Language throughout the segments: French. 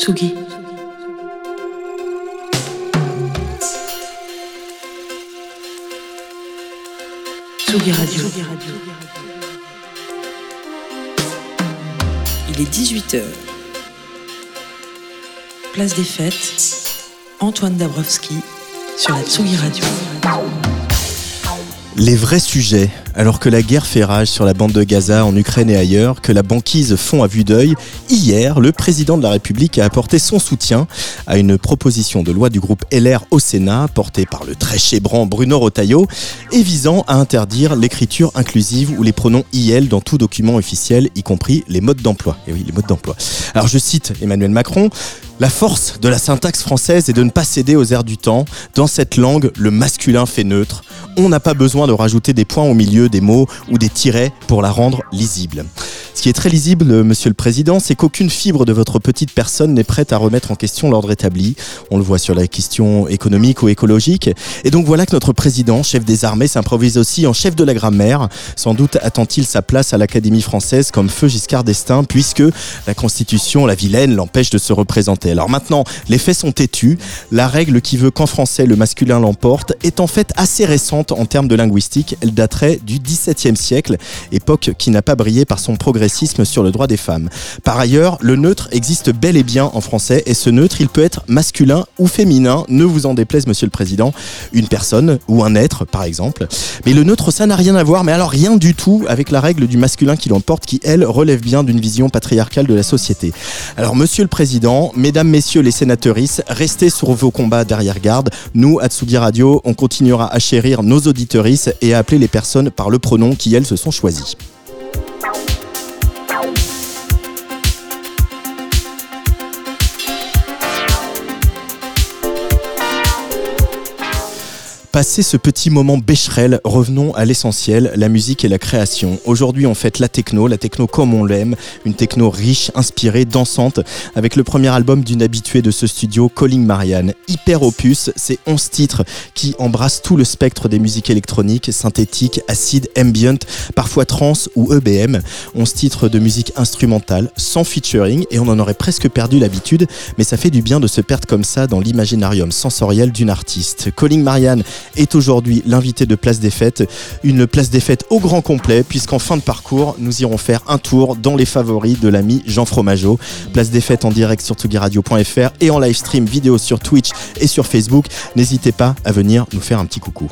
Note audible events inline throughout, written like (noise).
Tsugi. Tsugi Radio. Il est 18h. Place des Fêtes. Antoine Dabrowski sur la Tsugi Radio. Les vrais sujets, alors que la guerre fait rage sur la bande de Gaza, en Ukraine et ailleurs, que la banquise fond à vue d'œil, hier, le président de la République a apporté son soutien à une proposition de loi du groupe LR au Sénat, portée par le très chébrant Bruno Rotaillot, et visant à interdire l'écriture inclusive ou les pronoms IL dans tout document officiel, y compris les modes d'emploi. Et oui, les modes d'emploi. Alors je cite Emmanuel Macron, la force de la syntaxe française est de ne pas céder aux airs du temps. Dans cette langue, le masculin fait neutre. On n'a pas besoin de rajouter des points au milieu des mots ou des tirets pour la rendre lisible. Ce qui est très lisible, Monsieur le Président, c'est qu'aucune fibre de votre petite personne n'est prête à remettre en question l'ordre établi. On le voit sur la question économique ou écologique. Et donc voilà que notre président, chef des armées, s'improvise aussi en chef de la grammaire. Sans doute attend-il sa place à l'Académie française comme feu Giscard d'Estaing, puisque la Constitution, la vilaine, l'empêche de se représenter. Alors maintenant, les faits sont têtus. La règle qui veut qu'en français le masculin l'emporte est en fait assez récente en termes de linguistique. Elle daterait du XVIIe siècle, époque qui n'a pas brillé par son progrès sur le droit des femmes. Par ailleurs, le neutre existe bel et bien en français et ce neutre, il peut être masculin ou féminin, ne vous en déplaise monsieur le président, une personne ou un être par exemple. Mais le neutre, ça n'a rien à voir, mais alors rien du tout avec la règle du masculin qui l'emporte qui, elle, relève bien d'une vision patriarcale de la société. Alors monsieur le président, mesdames, messieurs les sénatrices, restez sur vos combats derrière garde. Nous, à Radio, on continuera à chérir nos auditorices et à appeler les personnes par le pronom qui, elles, se sont choisies. Passé ce petit moment bécherel, revenons à l'essentiel, la musique et la création. Aujourd'hui, on fête la techno, la techno comme on l'aime, une techno riche, inspirée, dansante, avec le premier album d'une habituée de ce studio, Calling Marianne. Hyper opus, c'est 11 titres qui embrassent tout le spectre des musiques électroniques, synthétiques, acides, ambient, parfois trans ou EBM. 11 titres de musique instrumentale, sans featuring, et on en aurait presque perdu l'habitude, mais ça fait du bien de se perdre comme ça dans l'imaginarium sensoriel d'une artiste. Calling Marianne est aujourd'hui l'invité de Place des Fêtes. Une Place des Fêtes au grand complet, puisqu'en fin de parcours, nous irons faire un tour dans les favoris de l'ami Jean Fromageau. Place des Fêtes en direct sur tugiradio.fr et en live stream vidéo sur Twitch et sur Facebook. N'hésitez pas à venir nous faire un petit coucou.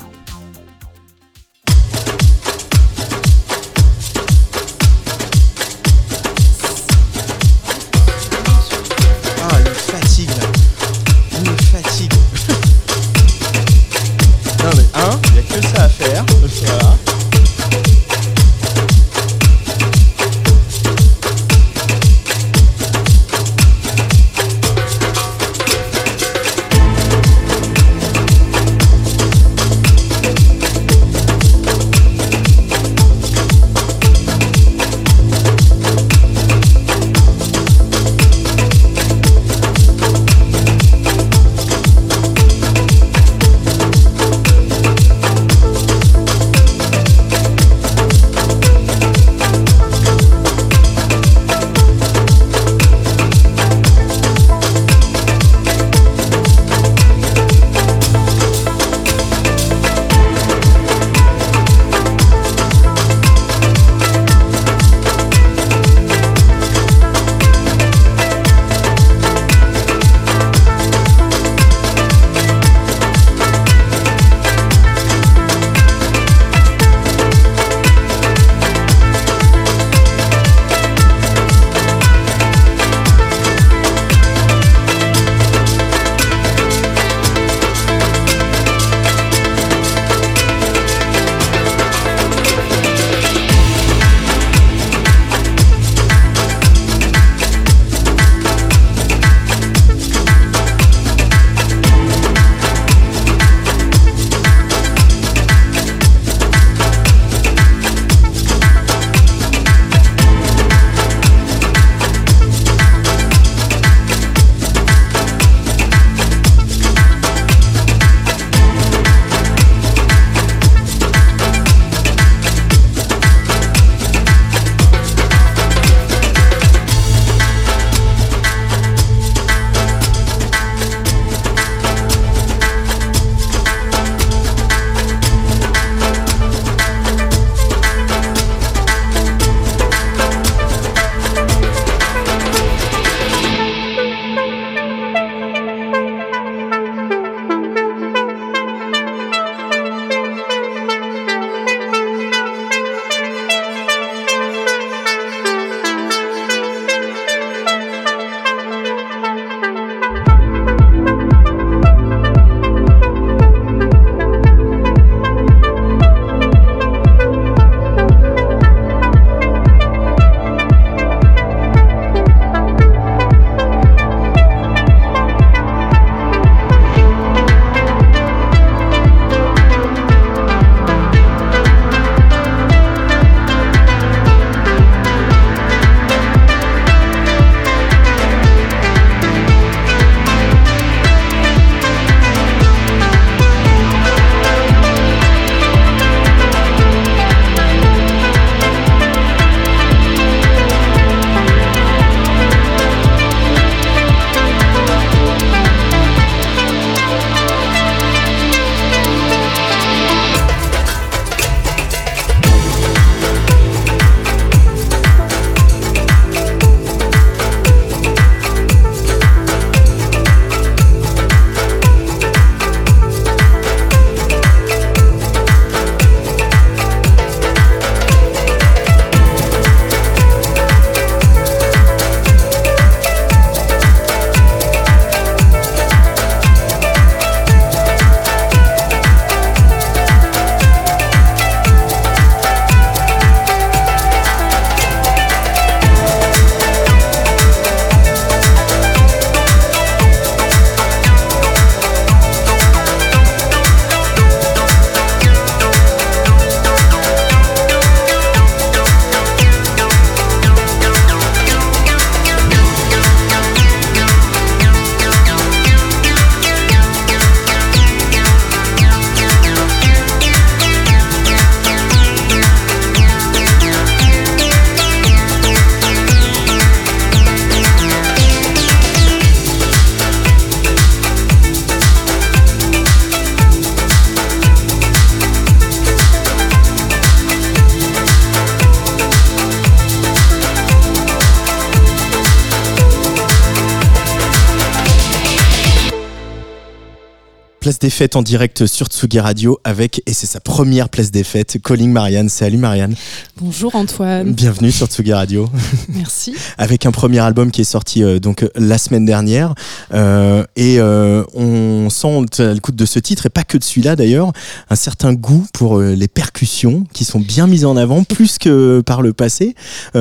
Place des fêtes en direct sur Tsugi Radio avec, et c'est sa première place des fêtes, Calling Marianne. Salut Marianne. Bonjour Antoine. Bienvenue sur Tsugi Radio. Merci. (laughs) avec un premier album qui est sorti euh, donc euh, la semaine dernière. Euh, et on sent l'écoute de ce titre, et pas que de celui-là d'ailleurs, un certain goût pour les percussions qui sont bien mises en avant, plus que par le passé.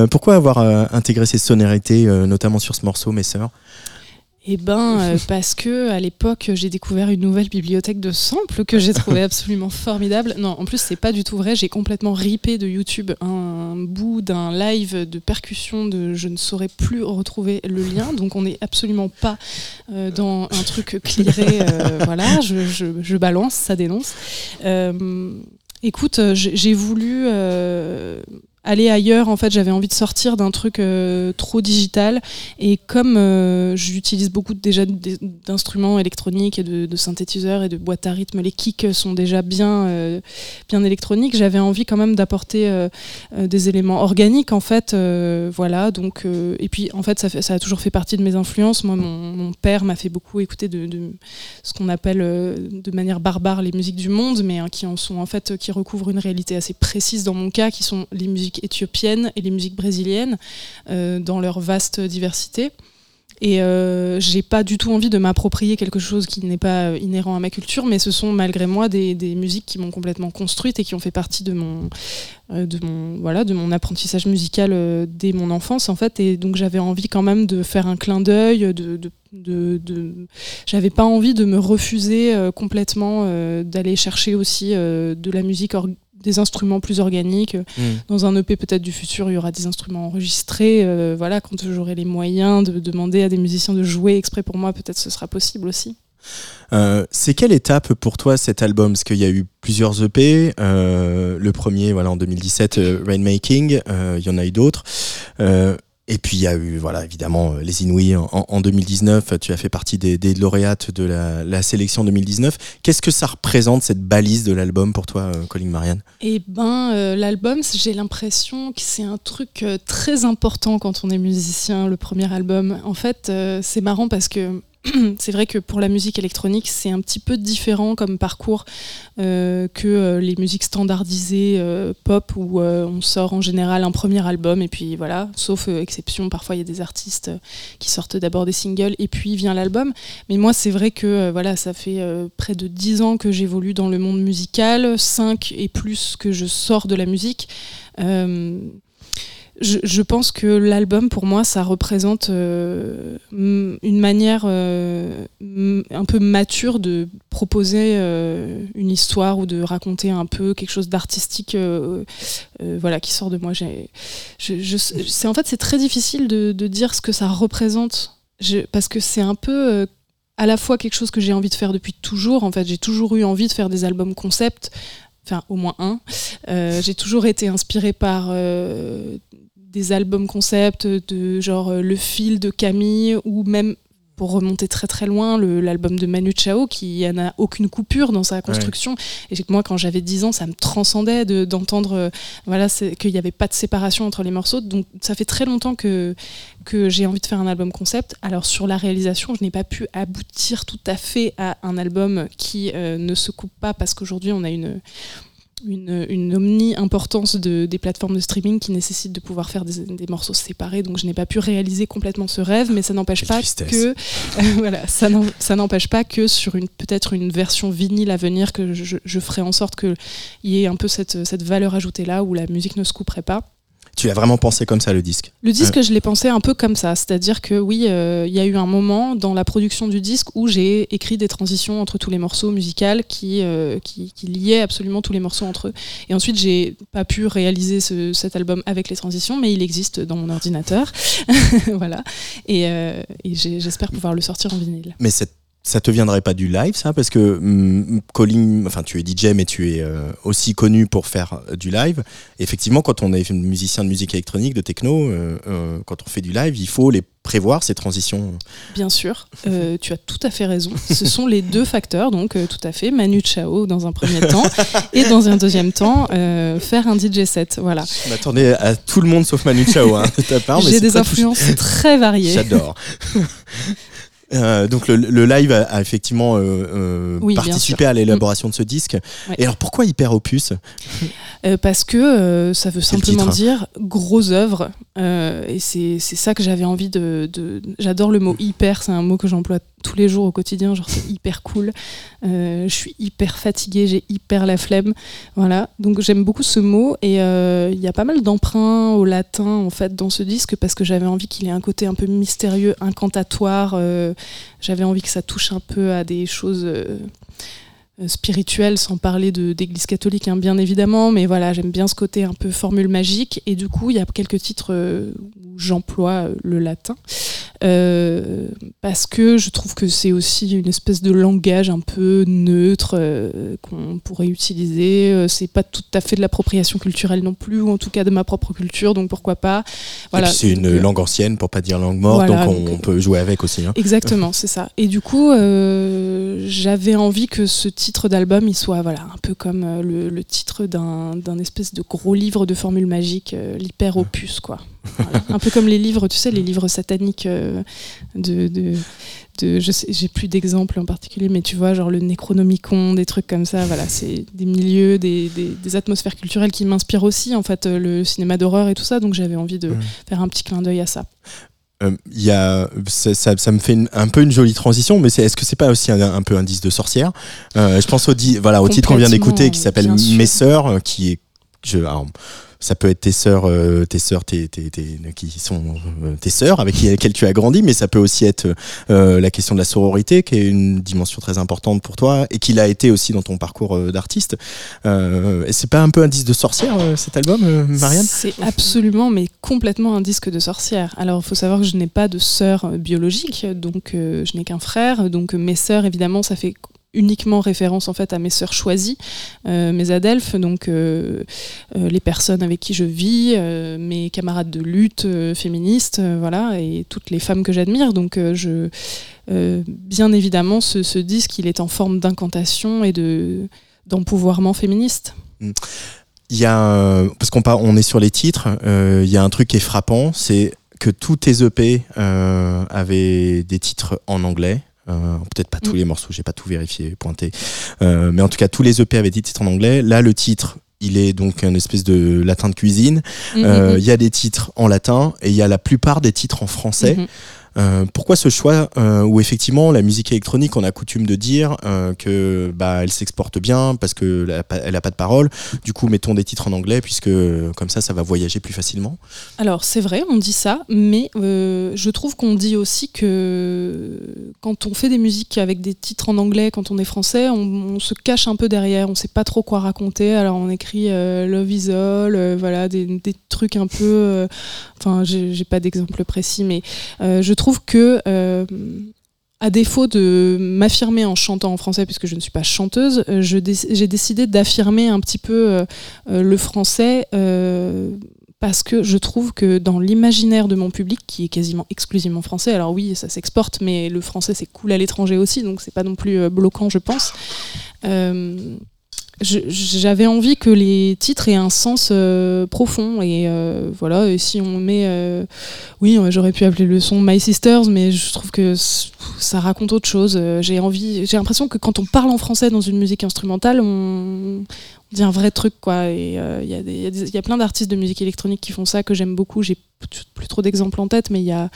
pourquoi avoir intégré ces sonorités, notamment sur ce morceau, mes sœurs? Eh ben, (laughs) euh, parce que à l'époque, j'ai découvert une nouvelle bibliothèque de samples que j'ai trouvé (laughs) absolument formidable. Non, en plus, c'est pas du tout vrai. J'ai complètement ripé de YouTube un bout d'un live de percussion de je ne saurais plus retrouver le lien. Donc, on n'est absolument pas euh, dans un truc clearé. Euh, (laughs) voilà, je, balance, ça dénonce. écoute, j'ai voulu aller ailleurs. En fait, j'avais envie de sortir d'un truc euh, trop digital. Et comme euh, j'utilise beaucoup déjà d'instruments électroniques de, synthétiseurs et de boîtes à rythme, les kicks sont déjà bien, euh, bien électroniques. J'avais envie quand même d'apporter des éléments organiques, en fait. voilà. Donc, et puis, en fait ça, ça, a toujours fait partie de mes influences. Moi, mon, père m'a fait beaucoup écouter de, ce qu'on appelle de manière barbare les musiques du monde, mais hein, qui en sont en fait qui recouvrent une réalité assez précise dans mon cas, qui sont les musiques éthiopiennes et les musiques brésiliennes euh, dans leur vaste diversité. Et euh, j'ai pas du tout envie de m'approprier quelque chose qui n'est pas euh, inhérent à ma culture, mais ce sont malgré moi des, musiques qui m'ont complètement construite et qui ont fait partie de mon, de mon, voilà, de mon apprentissage musical dès mon enfance en fait. Et donc j'avais envie quand même de faire un clin d'œil, de, de, j'avais pas envie de me refuser complètement d'aller chercher aussi de la musique des instruments plus organiques. Hmm. Dans un EP peut-être du futur, il y aura des instruments enregistrés. Euh, voilà, quand j'aurai les moyens de demander à des musiciens de jouer exprès pour moi, peut-être ce sera possible aussi. Euh, c'est quelle étape pour toi cet album? Parce qu'il y a eu plusieurs EP. Euh, le premier, voilà, en 2017, Rainmaking. Il y en a eu d'autres. Et puis il y a eu, voilà, évidemment, euh, les Inouïs en, 2019. Tu as fait partie des, lauréates de la, sélection 2019. Qu'est-ce que ça représente cette balise de l'album pour toi, euh, Colin Marianne? Eh ben, euh, l'album, j'ai l'impression que c'est un truc très important quand on est musicien. Le premier album, en fait, c'est marrant parce que (clears throat) c'est vrai que pour la musique électronique, c'est un petit peu différent comme parcours euh, que euh, les musiques standardisées euh, pop où on sort en général un premier album et puis voilà, sauf exception, parfois il y a des artistes qui sortent d'abord des singles et puis vient l'album. Mais moi, c'est vrai que voilà, ça fait près de 10 ans que j'évolue dans le monde musical, 5 et plus que je sors de la musique je, pense que l'album, pour moi, ça représente euh, une manière euh, un peu mature de proposer euh, une histoire ou de raconter un peu quelque chose d'artistique voilà, qui sort de moi. en fait, c'est très difficile de, dire ce que ça représente, parce que c'est un peu à la fois quelque chose que j'ai envie de faire depuis toujours. En fait, j'ai toujours eu envie de faire des albums concept enfin au moins un. j'ai toujours été inspirée par des albums concept de genre euh, Le fil de Camille ou même pour remonter très très loin, l'album de Manu Chao qui n'a aucune coupure dans sa construction. Et moi, quand j'avais 10 ans, ça me transcendait d'entendre euh, voilà, qu'il n'y avait pas de séparation entre les morceaux. Donc ça fait très longtemps que, que j'ai envie de faire un album concept. Alors sur la réalisation, je n'ai pas pu aboutir tout à fait à un album qui euh, ne se coupe pas parce qu'aujourd'hui on a une, une, omni-importance de, des plateformes de streaming qui nécessitent de pouvoir faire des, morceaux séparés. Donc je n'ai pas pu réaliser complètement ce rêve, mais ça n'empêche pas que (laughs) voilà, ça n'empêche pas que sur une peut-être une version vinyle à venir que je, je ferai en sorte qu'il y ait un peu cette, cette valeur ajoutée là où la musique ne se couperait pas. Tu l'as vraiment pensé comme ça, le disque Le disque, je l'ai pensé un peu comme ça. C'est-à-dire que oui, euh, il y a eu un moment dans la production du disque où j'ai écrit des transitions entre tous les morceaux musicaux qui, euh, qui, liaient absolument tous les morceaux entre eux. Et ensuite, j'ai pas pu réaliser cet album avec les transitions, mais il existe dans mon ordinateur. (laughs) voilà. Et, euh, et j'espère pouvoir le sortir en vinyle. Mais cette ça te viendrait pas du live, ça Parce que mm, Colin, enfin, tu es DJ, mais tu es euh, aussi connu pour faire euh, du live. effectivement, quand on est musicien de musique électronique, de techno, euh, quand on fait du live, il faut les prévoir ces transitions. Bien sûr, tu as tout à fait raison. Ce sont les deux facteurs, donc tout à fait. Manu Chao dans un premier temps et dans un deuxième temps faire un DJ set. Voilà. Je m'attendais à tout le monde sauf Manu Chao hein, de ta part. J'ai des influences très variées. J'adore. (laughs) Euh, donc le, live a, effectivement euh, euh, participé à l'élaboration de ce disque. Et alors pourquoi Hyper Opus? Parce que ça veut simplement dire gros œuvre. et c'est ça que j'avais envie de. de... J'adore le mot hyper, c'est un mot que j'emploie tous les jours au quotidien, genre c'est hyper cool. je suis hyper fatiguée, j'ai hyper la flemme. Voilà, donc j'aime beaucoup ce mot et il y a pas mal d'emprunts au latin en fait dans ce disque parce que j'avais envie qu'il ait un côté un peu mystérieux, incantatoire. J'avais envie que ça touche un peu à des choses euh, euh, spirituelles, sans parler d'église catholique, hein, bien évidemment, mais voilà, j'aime bien ce côté un peu formule magique. Et du coup, il y a quelques titres euh, où j'emploie le latin. Euh, parce que je trouve que c'est aussi une espèce de langage un peu neutre euh, qu'on pourrait utiliser. Euh, c'est pas tout à fait de l'appropriation culturelle non plus, ou en tout cas de ma propre culture, donc pourquoi pas. Voilà. C'est une langue ancienne, pour pas dire langue morte, donc on, peut jouer avec aussi. Hein. Exactement, (laughs) c'est ça. Et du coup, j'avais envie que ce titre d'album, il soit voilà, un peu comme le, le titre d'un espèce de gros livre de formules magiques, l'hyper opus, quoi. Un peu comme les livres, tu sais, les livres sataniques euh, de, de, de, je sais, j'ai plus d'exemples en particulier, mais tu vois, genre le Necronomicon, des trucs comme ça. Voilà, c'est des milieux, des, des, atmosphères culturelles qui m'inspirent aussi, en fait, euh, le cinéma d'horreur et tout ça. Donc j'avais envie de faire un petit clin d'œil à ça. Euh, y a, ça, ça, me fait un peu une jolie transition, mais est-ce que c'est pas aussi un, peu un disque de sorcière? Je pense au, voilà, au titre qu'on vient d'écouter qui s'appelle Mes sœurs, qui est je, ça peut être tes sœurs, euh, tes sœurs, qui sont euh, tes sœurs avec lesquelles tu as grandi, mais ça peut aussi être euh, la question de la sororité, qui est une dimension très importante pour toi et qui l'a été aussi dans ton parcours d'artiste. c'est pas un peu un disque de sorcière cet album, Marianne? C'est absolument, mais complètement un disque de sorcière. Alors, il faut savoir que je n'ai pas de sœur biologique, donc je n'ai qu'un frère, donc mes sœurs, évidemment, ça fait uniquement référence en fait à mes sœurs choisies, euh, mes adelphes, donc euh, euh, les personnes avec qui je vis, mes camarades de lutte féministes, voilà, et toutes les femmes que j'admire. Donc bien évidemment, ce, disque, il est en forme d'incantation et de d'empouvoirment féministe. Il y a, parce qu'on on est sur les titres, il y a un truc qui est frappant, c'est que tous tes EP avaient des titres en anglais. Euh, peut-être pas tous mm. les morceaux, j'ai pas tout vérifié, pointé. Euh, mais en tout cas, tous les EP avaient des titres en anglais. Là, le titre, il est donc une espèce de latin de cuisine. Mm, euh, mm, il y a des titres en latin et il y a la plupart des titres en français. Mm-hmm. Euh, pourquoi ce choix euh, où effectivement la musique électronique, on a coutume de dire euh, que bah elle s'exporte bien parce que elle a pas de parole. Du coup, mettons des titres en anglais puisque comme ça, ça va voyager plus facilement. Alors c'est vrai, on dit ça, mais je trouve qu'on dit aussi que quand on fait des musiques avec des titres en anglais, quand on est français, on, se cache un peu derrière, on sait pas trop quoi raconter. Alors on écrit Love is All, voilà des, des, trucs un peu. Enfin, j'ai pas d'exemple précis, mais je trouve trouve que euh, à défaut de m'affirmer en chantant en français, puisque je ne suis pas chanteuse, euh, j'ai décidé d'affirmer un petit peu euh, le français parce que je trouve que dans l'imaginaire de mon public, qui est quasiment exclusivement français, alors oui, ça s'exporte, mais le français c'est cool à l'étranger aussi, donc c'est pas non plus bloquant, je pense j'avais envie que les titres aient un sens euh, profond et euh, voilà et si on met euh, oui j'aurais pu appeler le son My Sisters mais je trouve que ça raconte autre chose. J'ai envie j'ai l'impression que quand on parle en français dans une musique instrumentale on, dit un vrai truc quoi. Et il y, y, a plein d'artistes de musique électronique qui font ça que j'aime beaucoup. J'ai plus trop d'exemples en tête mais il y a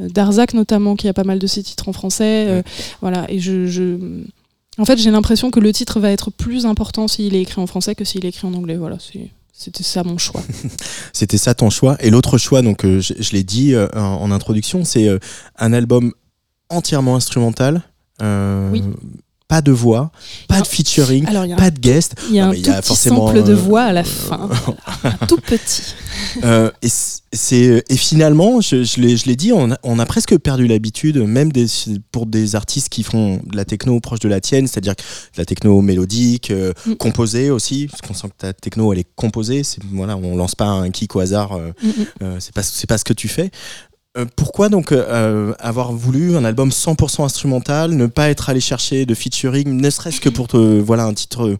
Darzac notamment qui a pas mal de ses titres en français voilà. Et je, je en fait, j'ai l'impression que le titre va être plus important s'il est écrit en français que s'il est écrit en anglais. Voilà, c'était ça mon choix. (laughs) c'était ça ton choix. Et l'autre choix, donc euh, je, l'ai dit euh, en, introduction, c'est euh, un album entièrement instrumental. oui pas de voix, pas de featuring, pas de guest. Il y a (laughs) un tout petit sample de voix à la fin, un tout petit. et, c'est, et finalement, je, je l'ai dit, on a, on a, presque perdu l'habitude, même des, pour des artistes qui font de la techno proche de la tienne, c'est-à-dire de la techno mélodique, euh, mm. composée aussi, parce qu'on sent que ta techno, elle est composée. C'est, voilà, on lance pas un kick au hasard, euh, mm, mm. euh, c'est, pas, c'est pas ce que tu fais. Pourquoi donc avoir voulu un album 100% instrumental, ne pas être allé chercher de featuring, ne serait-ce que pour te, voilà un titre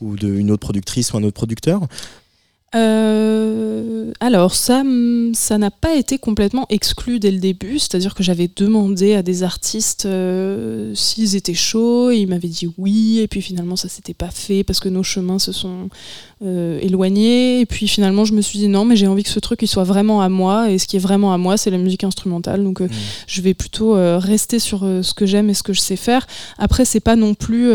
ou de une autre productrice ou un autre producteur? Euh, alors ça, ça n'a pas été complètement exclu dès le début, c'est-à-dire que j'avais demandé à des artistes euh, s'ils étaient chauds, et ils m'avaient dit oui, et puis finalement ça s'était pas fait parce que nos chemins se sont euh, éloignés, et puis finalement je me suis dit non, mais j'ai envie que ce truc il soit vraiment à moi, et ce qui est vraiment à moi c'est la musique instrumentale, donc mmh. je vais plutôt rester sur ce que j'aime et ce que je sais faire. Après c'est pas non plus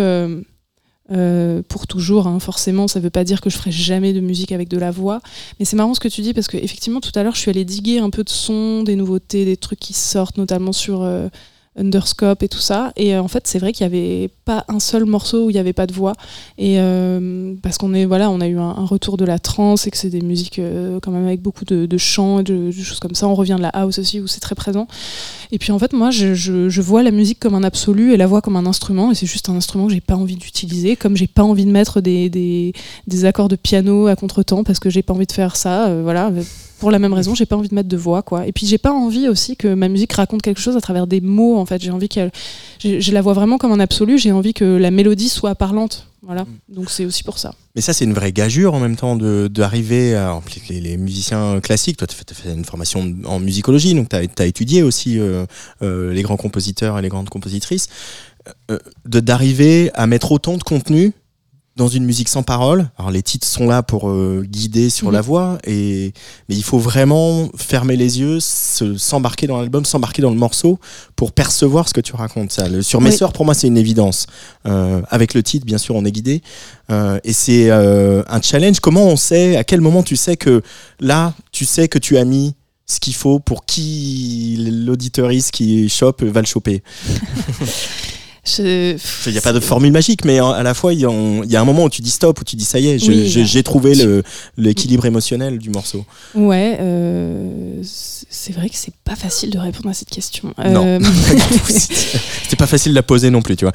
euh, pour toujours. Hein. Forcément, ça ne veut pas dire que je ferai jamais de musique avec de la voix. Mais c'est marrant ce que tu dis parce que effectivement, tout à l'heure, je suis allée diguer un peu de son, des nouveautés, des trucs qui sortent, notamment sur euh, Underscope et tout ça. Et euh, en fait, c'est vrai qu'il n'y avait pas un seul morceau où il n'y avait pas de voix. Et euh, parce qu'on est voilà, on a eu un, retour de la trance et que c'est des musiques euh, quand même avec beaucoup de, chants et de, choses comme ça. On revient de la house aussi où c'est très présent. Et puis en fait, moi, je, je, vois la musique comme un absolu et la voix comme un instrument. Et c'est juste un instrument que j'ai pas envie d'utiliser, comme j'ai pas envie de mettre des, des, des accords de piano à contretemps parce que j'ai pas envie de faire ça. voilà pour la même raison, j'ai pas envie de mettre de voix, quoi. Et puis j'ai pas envie aussi que ma musique raconte quelque chose à travers des mots, en fait. J'ai envie qu'elle, je, la vois vraiment comme un absolu. J'ai envie que la mélodie soit parlante, voilà. Mm. Donc c'est aussi pour ça. Mais ça, c'est une vraie gageure en même temps d'arriver à les, les, musiciens classiques. Toi, tu as, fait une formation en musicologie, donc tu as, étudié aussi euh, euh, les grands compositeurs et les grandes compositrices. Euh, d'arriver à mettre autant de contenu dans une musique sans parole. Alors les titres sont là pour euh, guider sur mhm. la voix, et mais il faut vraiment fermer les yeux, s'embarquer dans l'album, s'embarquer dans le morceau pour percevoir ce que tu racontes. Ça, sur mes soeurs, pour moi, c'est une évidence. Euh, avec le titre, bien sûr, on est guidé, euh, et c'est un challenge. Comment on sait À quel moment tu sais que là, tu sais que tu as mis ce qu'il faut pour qui l'auditoriste qui chope va le choper? (laughs) Il n'y a pas de formule magique, mais à la fois, il y, a un moment où tu dis stop, où tu dis ça y est, j'ai trouvé l'équilibre émotionnel du morceau. Ouais, euh, c'est vrai que c'est pas facile de répondre à cette question. Non, (laughs) euh, c'était pas facile de la poser non plus, tu vois.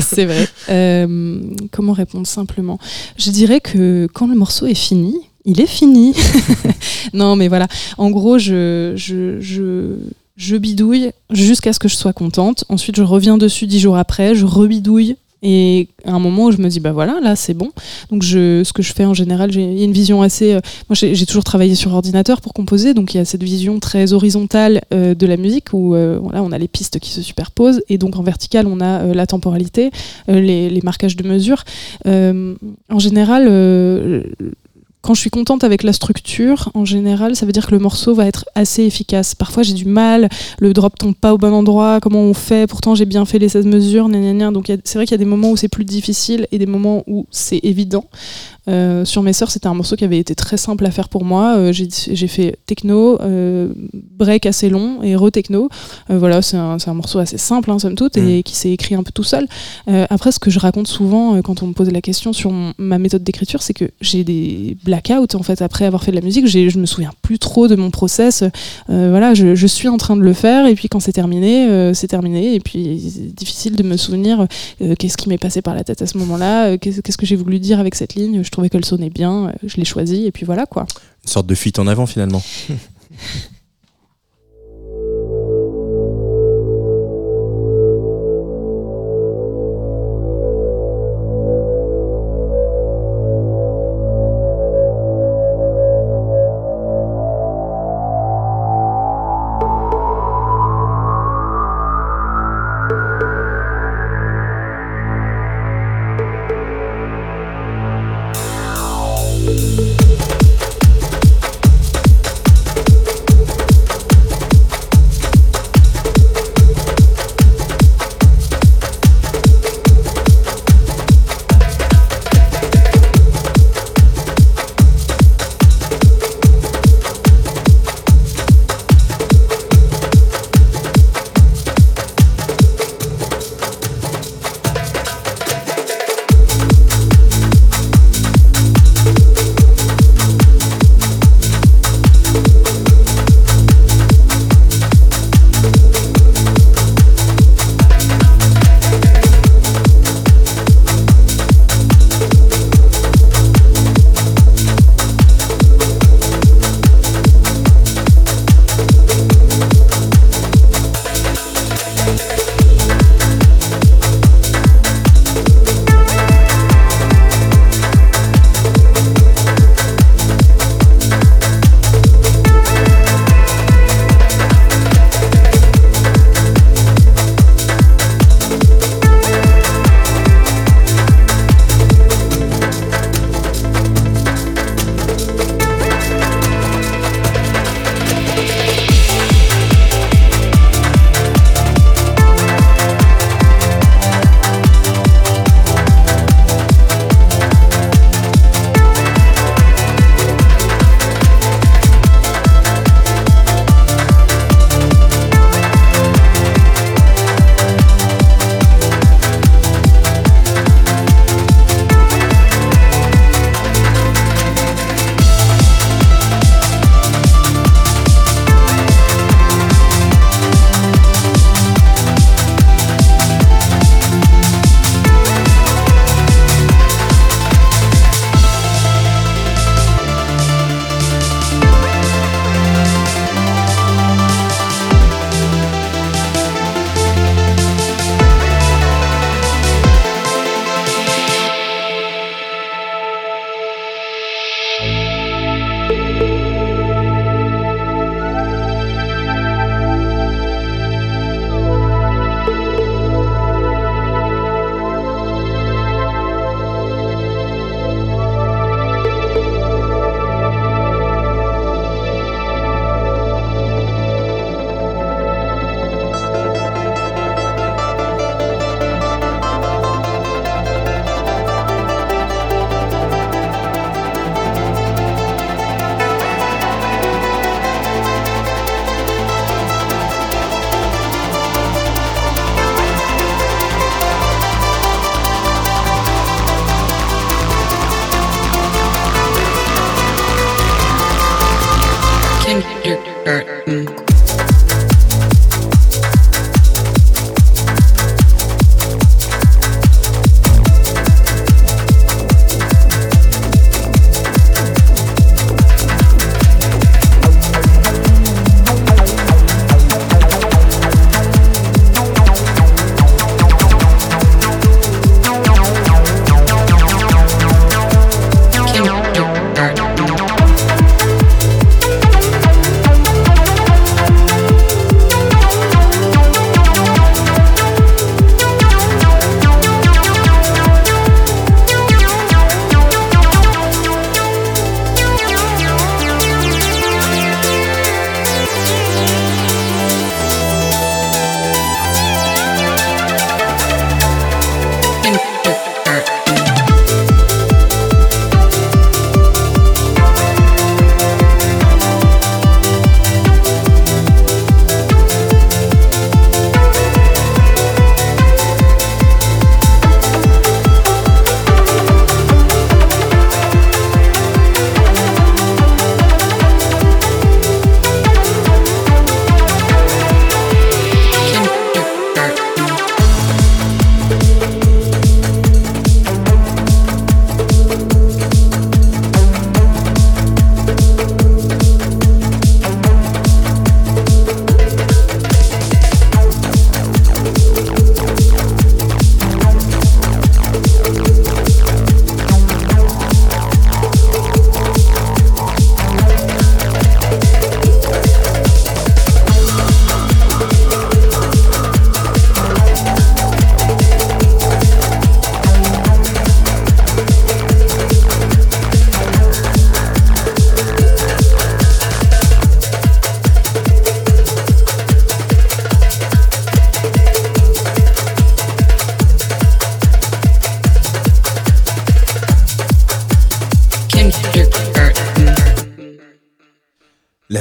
c'est vrai. Euh, comment répondre simplement? Je dirais que quand le morceau est fini, il est fini. (laughs) non, mais voilà. En gros, je, je, je je bidouille jusqu'à ce que je sois contente. Ensuite, je reviens dessus dix jours après, je rebidouille. Et à un moment où je me dis, bah voilà, là c'est bon. Donc ce que je fais en général, j'ai une vision assez. Euh, moi j'ai toujours travaillé sur ordinateur pour composer, donc il y a cette vision très horizontale euh, de la musique où euh, voilà, on a les pistes qui se superposent, et donc en vertical on a la temporalité, les, marquages de mesure. en général, quand je suis contente avec la structure, en général, ça veut dire que le morceau va être assez efficace. Parfois, j'ai du mal, le drop tombe pas au bon endroit, comment on fait Pourtant, j'ai bien fait les 16 mesures, Donc, c'est vrai qu'il y a des moments où c'est plus difficile et des moments où c'est évident. Euh, sur mes sœurs, c'était un morceau qui avait été très simple à faire pour moi. Euh, j'ai fait techno, euh, break assez long et re-techno. voilà, c'est un, un, morceau assez simple, hein, somme toute, et mm. qui s'est écrit un peu tout seul. après, ce que je raconte souvent quand on me pose la question sur ma méthode d'écriture, c'est que j'ai des blackouts en fait après avoir fait de la musique. Je me souviens plus trop de mon process. voilà, je, je, suis en train de le faire, et puis quand c'est terminé, c'est terminé. Et puis, c'est difficile de me souvenir qu'est-ce qui m'est passé par la tête à ce moment-là, qu'est-ce que j'ai voulu dire avec cette ligne. Je trouvais qu'elle sonnait bien, euh, je l'ai choisie et puis voilà quoi. Une sorte de fuite en avant finalement. (laughs)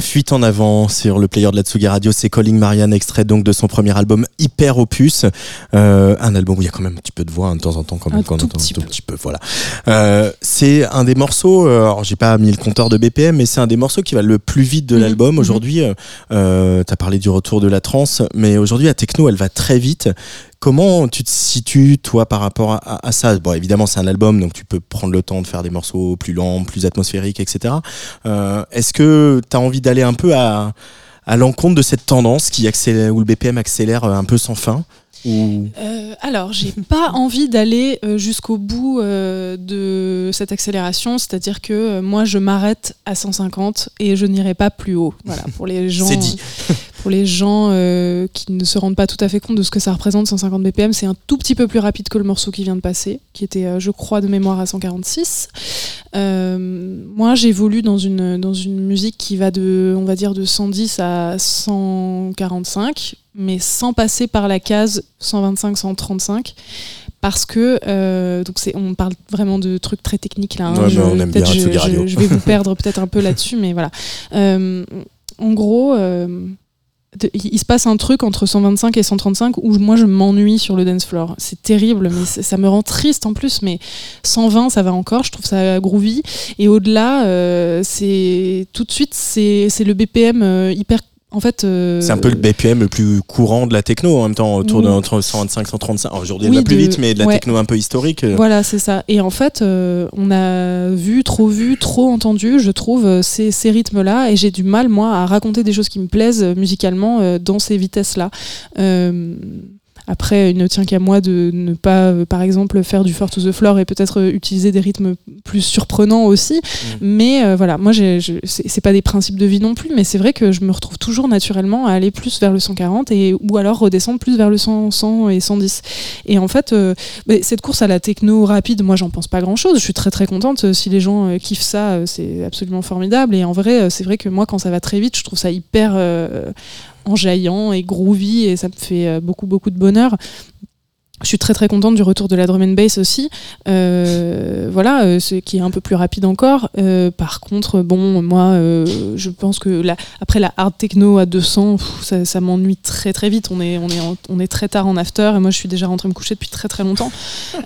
fuite en avant sur le player de la Tsugi Radio, c'est Calling Marianne, extrait donc de son premier album Hyper Opus. Euh, un album où il y a quand même un petit peu de voix hein, de temps en temps quand même. Un quand tout, petit, tout petit peu. voilà. Euh, c'est un des morceaux, euh, alors j'ai pas mis le compteur de BPM, mais c'est un des morceaux qui va le plus vite de mhm. l'album. Mhm. Aujourd'hui, tu as parlé du retour de la trance, mais aujourd'hui la techno elle va très vite. Comment tu te situes, toi, par rapport à, ça? Bon, évidemment, c'est un album, donc tu peux prendre le temps de faire des morceaux plus lents, plus atmosphériques, etc. Euh, est-ce que tu as envie d'aller un peu à, à l'encontre de cette tendance qui accélère, où le BPM accélère un peu sans fin euh, alors, j'ai pas (laughs) envie d'aller euh, jusqu'au bout euh, de cette accélération, c'est-à-dire que moi, je m'arrête à 150 et je n'irai pas plus haut. Voilà, pour les (laughs) gens, dit. Pour les gens qui ne se rendent pas tout à fait compte de ce que ça représente, 150 BPM, c'est un tout petit peu plus rapide que le morceau qui vient de passer, qui était, je crois, de mémoire à 146. moi, j'évolue dans une dans une musique qui va de, on va dire, de 110 à 145 mais sans passer par la case 125-135 parce que euh, donc c'est on parle vraiment de trucs très techniques là. Hein, je, on aime bien je, je, vais vous perdre peut-être un peu là-dessus, (laughs) mais voilà. Euh, en gros, euh, il se passe un truc entre 125 et 135 où moi je m'ennuie sur le dance floor. C'est terrible, mais ça me rend triste en plus. Mais 120, ça va encore. Je trouve ça groovy. Et au-delà, c'est tout de suite c'est le BPM hyper en fait, euh, c'est un peu le BPM le plus courant de la techno en même temps, autour de entre 125 135. Aujourd'hui, oui, va plus vite, mais de la techno un peu historique. Euh. Voilà, c'est ça. Et en fait, euh, on a vu, trop vu, trop entendu, je trouve, ces, ces rythmes-là, et j'ai du mal, moi, à raconter des choses qui me plaisent musicalement dans ces vitesses-là. Après, il ne tient qu'à moi de ne pas, euh, par exemple, faire du Four to the Floor et peut-être euh, utiliser des rythmes plus surprenants aussi. Mm. Mais euh, voilà, moi, c'est pas des principes de vie non plus, mais c'est vrai que je me retrouve toujours naturellement à aller plus vers le 140 et, ou alors redescendre plus vers le 100, 100 et 110. Et en fait, cette course à la techno rapide, moi, j'en pense pas grand-chose. Je suis très très contente. Si les gens kiffent ça, c'est absolument formidable. Et en vrai, c'est vrai que moi, quand ça va très vite, je trouve ça hyper enjaillant et groovy et ça me fait euh, beaucoup beaucoup de bonheur. Je suis très très contente du retour de la drum and bass aussi, euh, voilà, euh, ce qui est un peu plus rapide encore. Euh, par contre, bon, moi, je pense que la, après la hard techno à 200, ça, ça m'ennuie très très vite. On est on est on est très tard en after et moi je suis déjà rentrée me coucher depuis très très longtemps.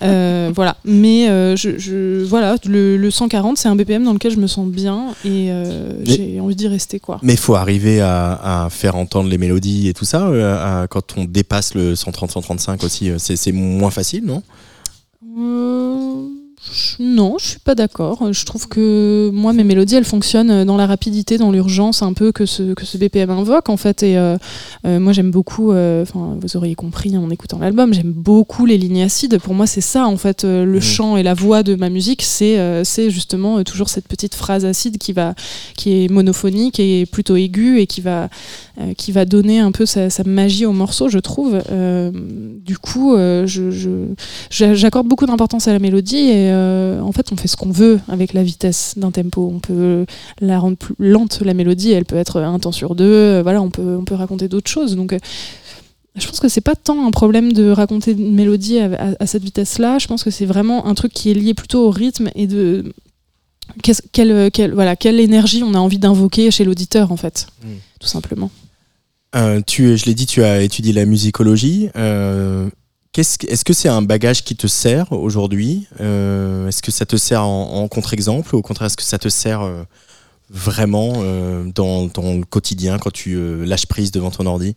(laughs) voilà, mais je, je, voilà, le, le 140 c'est un BPM dans lequel je me sens bien et j'ai envie d'y rester quoi. Mais il faut arriver à, à, faire entendre les mélodies et tout ça quand on dépasse le 130-135 aussi. c'est c'est moins facile, non? Euh, non, je suis pas d'accord. Je trouve que moi, mes mélodies, elles fonctionnent dans la rapidité, dans l'urgence, un peu que ce, que ce BPM invoque, en fait. Et euh, euh, moi, j'aime beaucoup, euh, vous auriez compris en écoutant l'album, j'aime beaucoup les lignes acides. Pour moi, c'est ça, en fait, le mmh. chant et la voix de ma musique, c'est c'est justement toujours cette petite phrase acide qui, va, qui est monophonique et plutôt aiguë et qui va, qui va donner un peu sa, magie au morceau, je trouve. du coup, j'accorde beaucoup d'importance à la mélodie et euh, en fait, on fait ce qu'on veut avec la vitesse d'un tempo. On peut la rendre plus lente, la mélodie, elle peut être un temps sur deux. Euh, voilà, on peut, on peut raconter d'autres choses. Donc, euh, je pense que c'est pas tant un problème de raconter une mélodie à, cette vitesse-là. Je pense que c'est vraiment un truc qui est lié plutôt au rythme et de quelle, quelle, voilà, quelle énergie on a envie d'invoquer chez l'auditeur, en fait, hmm. tout simplement. tu, je l'ai dit, tu as étudié la musicologie. Est-ce que c'est un bagage qui te sert aujourd'hui euh, Est-ce que ça te sert en, contre-exemple ou au contraire, est-ce que ça te sert euh, vraiment euh, dans, dans, le quotidien quand tu lâches prise devant ton ordi?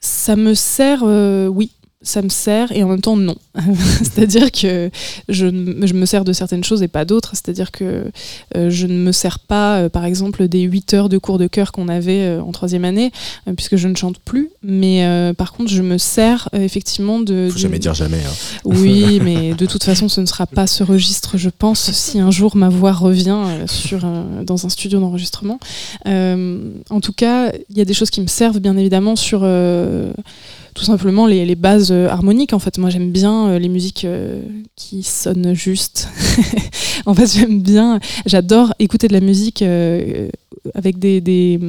Ça me sert, oui ça me sert et en même temps non. (laughs) C'est-à-dire que je, je, me sers de certaines choses et pas d'autres. C'est-à-dire que euh, je ne me sers pas, euh, par exemple, des 8 heures de cours de chœur qu'on avait euh, en troisième année, puisque je ne chante plus. Mais par contre, je me sers effectivement de... Faut jamais dire jamais. Hein. Oui, (laughs) mais de toute façon, ce ne sera pas ce registre, je pense, si un jour ma voix revient sur, dans un studio d'enregistrement. en tout cas, il y a des choses qui me servent, bien évidemment, sur tout simplement les, bases euh, harmoniques. En fait, moi j'aime bien euh, les musiques euh, qui sonnent juste. (laughs) en fait, j'aime bien, j'adore écouter de la musique avec des, des,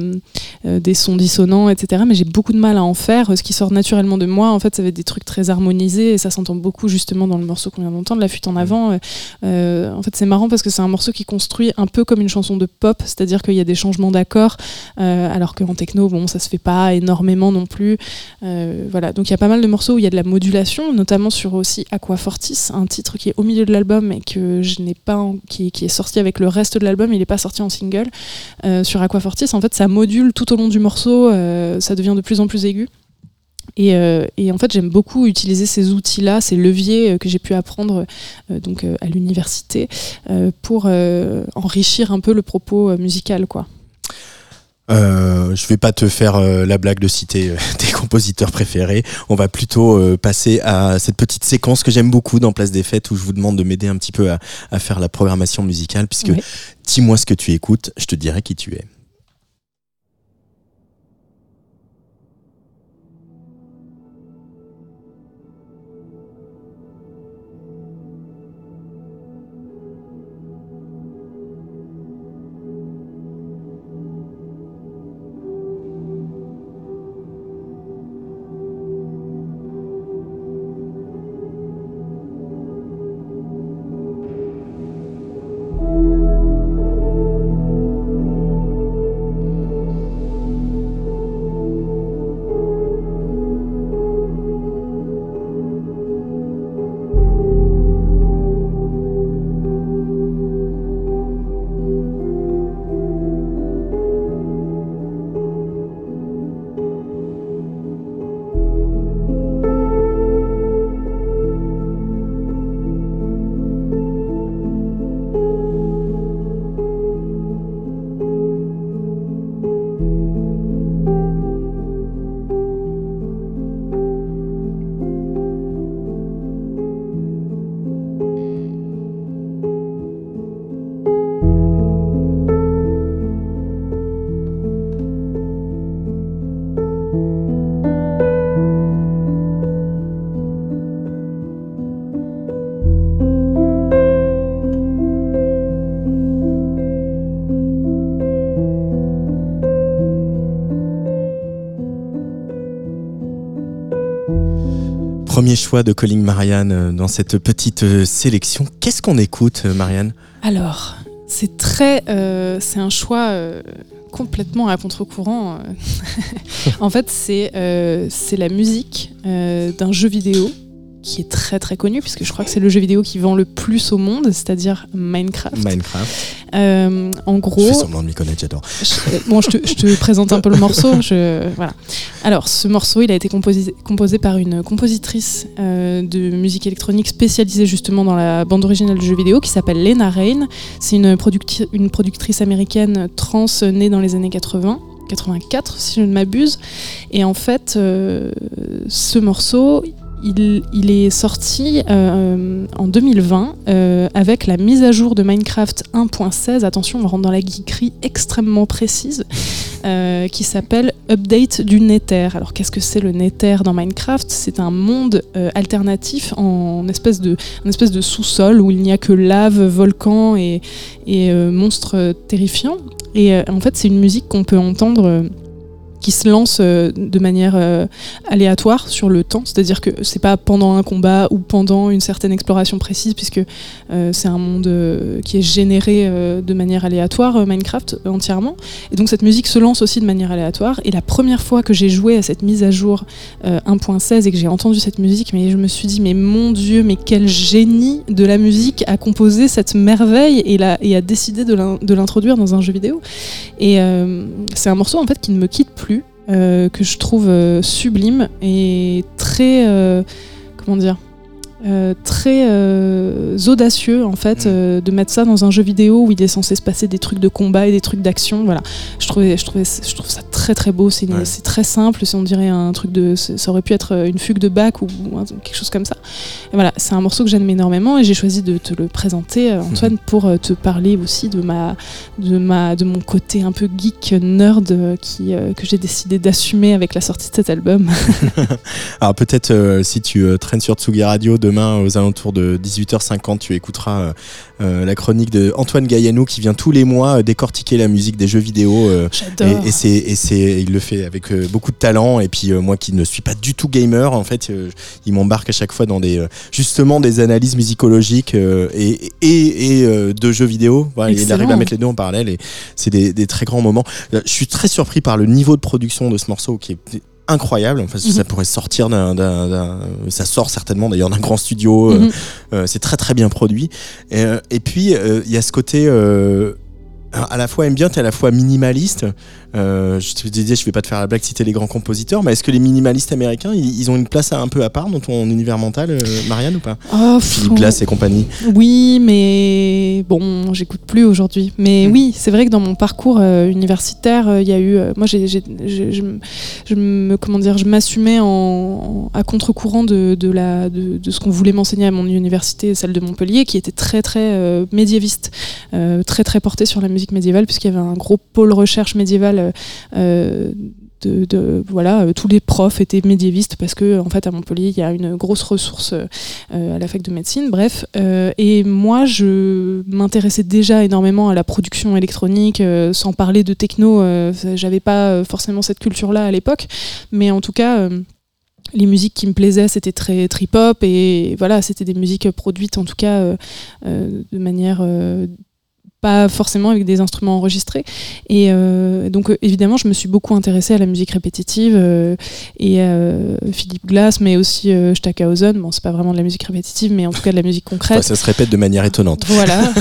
euh, sons dissonants, etc. Mais j'ai beaucoup de mal à en faire. Ce qui sort naturellement de moi, en fait, ça va être des trucs très harmonisés et ça s'entend beaucoup justement dans le morceau qu'on vient d'entendre, La fuite en avant. Euh, euh, en fait, c'est marrant parce que c'est un morceau qui construit un peu comme une chanson de pop, c'est-à-dire qu'il y a des changements d'accords, alors qu'en techno, bon, ça se fait pas énormément non plus. voilà, donc il y a pas mal de morceaux où il y a de la modulation, notamment sur aussi Aquafortis, un titre qui est au milieu de l'album et que je n'ai pas, qui, qui, est sorti avec le reste de l'album, il n'est pas sorti en single sur Aquafortis, en fait, ça module tout au long du morceau, euh, ça devient de plus en plus aigu. Euh, et, en fait, j'aime beaucoup utiliser ces outils-là, ces leviers euh, que j'ai pu apprendre donc à l'université pour enrichir un peu le propos musical, quoi. Euh, je vais pas te faire la blague de citer (laughs) tes compositeurs préférés. On va plutôt passer à cette petite séquence que j'aime beaucoup dans Place des Fêtes où je vous demande de m'aider un petit peu à, faire la programmation musicale puisque dis-moi ce que tu écoutes, je te dirai qui tu es. Choix de Calling Marianne euh, dans cette petite euh, sélection. Qu'est-ce qu'on écoute, euh, Marianne? Alors, c'est très, euh, c'est un choix euh, complètement à contre-courant. (laughs) en fait, c'est euh, la musique d'un jeu vidéo qui est très très connu puisque je crois que c'est le jeu vidéo qui vend le plus au monde, c'est-à-dire Minecraft. Minecraft. Euh, en Je gros, fais semblant de m'y connaître, j'adore. je, euh, bon, je te, je te présente un peu le morceau. Je, voilà. Alors, ce morceau, il a été composé, composé par une compositrice euh, de musique électronique spécialisée justement dans la bande originale du jeu vidéo qui s'appelle Lena Rain. C'est une, producti- une productrice américaine trans née dans les années 80. 84 si je ne m'abuse et en fait euh, ce morceau il, est sorti euh, en 2020 euh, avec la mise à jour de Minecraft 1.16. Attention, on rentre dans la geekerie extrêmement précise, euh, qui s'appelle Update du Nether. Alors, qu'est-ce que c'est le Nether dans Minecraft? C'est un monde alternatif en espèce de, sous-sol où il n'y a que lave, volcan et, monstres terrifiants. Et en fait, c'est une musique qu'on peut entendre. Qui se lance euh, de manière euh, aléatoire sur le temps, c'est-à-dire que c'est pas pendant un combat ou pendant une certaine exploration précise, puisque euh, c'est un monde qui est généré de manière aléatoire, Minecraft entièrement. Et donc cette musique se lance aussi de manière aléatoire. Et la première fois que j'ai joué à cette mise à jour euh, 1.16 et que j'ai entendu cette musique, mais je me suis dit mais mon Dieu, mais quel génie de la musique a composé cette merveille et, a décidé de l'in- de l'introduire dans un jeu vidéo. Et c'est un morceau en fait qui ne me quitte plus, que je trouve euh, sublime et très euh, comment dire euh, très euh, audacieux en fait Mm. euh, de mettre ça dans un jeu vidéo où il est censé se passer des trucs de combat et des trucs d'action voilà. Je trouvais je trouvais je trouve ça très très beau. C'est Ouais. c'est très simple c'est on dirait un truc de ça aurait pu être une fugue de bac ou, quelque chose comme ça. Et voilà c'est un morceau que j'aime énormément et j'ai choisi de te le présenter euh, Antoine pour te parler aussi de ma de ma de mon côté un peu geek nerd qui que j'ai décidé d'assumer avec la sortie de cet album. (laughs) Alors peut-être si tu traînes sur Tsugi Radio demain aux alentours de 18h50, tu écouteras euh, euh, la chronique de Antoine Gaillanou qui vient tous les mois euh, décortiquer la musique des jeux vidéo. et, et c'est il le fait avec beaucoup de talent et puis moi qui ne suis pas du tout gamer en fait il m'embarque à chaque fois dans des justement des analyses musicologiques et et, et, de jeux vidéo. Voilà, il arrive à mettre les deux en parallèle et c'est des, des très grands moments. Je suis très surpris par le niveau de production de ce morceau qui est incroyable enfin, Mhm. ça pourrait sortir d'un ça sort certainement d'ailleurs d'un grand studio euh, Mhm. euh, c'est très très bien produit. Et, euh, et puis euh, il y a ce côté euh, à la fois ambient et à la fois minimaliste. Euh, je te disais, je vais pas te faire la blague citer les grands compositeurs, mais est-ce que les minimalistes américains, ils, ils ont une place un peu à part dans ton univers mental, euh, Marianne ou pas Oh, Philippe Glass et compagnie. Oui, mais bon, j'écoute plus aujourd'hui. Mais Mm. oui, c'est vrai que dans mon parcours euh, universitaire, il y a eu. moi, j'ai, j'ai- j'ai- je, me- je me, comment dire, je m'assumais en, en- à contre-courant de, de la, de, de ce qu'on voulait m'enseigner à mon université, celle de Montpellier, qui était très très médiéviste, très très portée sur la musique médiévale, puisqu'il y avait un gros pôle recherche médiévale. euh, euh, de, voilà, euh, tous les profs étaient médiévistes parce que en fait à Montpellier il y a une grosse ressource à la fac de médecine, bref. Et moi, je m'intéressais déjà énormément à la production électronique, sans parler de techno. J'avais pas forcément cette culture-là à l'époque, mais en tout cas. les musiques qui me plaisaient, c'était très trip-hop et voilà, c'était des musiques produites en tout cas de manière pas forcément avec des instruments enregistrés. Et euh, donc euh, évidemment, je me suis beaucoup intéressée à la musique répétitive euh, et euh, Philippe Glass, mais aussi Stackhausen. Bon, c'est pas vraiment de la musique répétitive, mais en tout cas de la musique concrète. Enfin, ça se répète de manière étonnante. Voilà.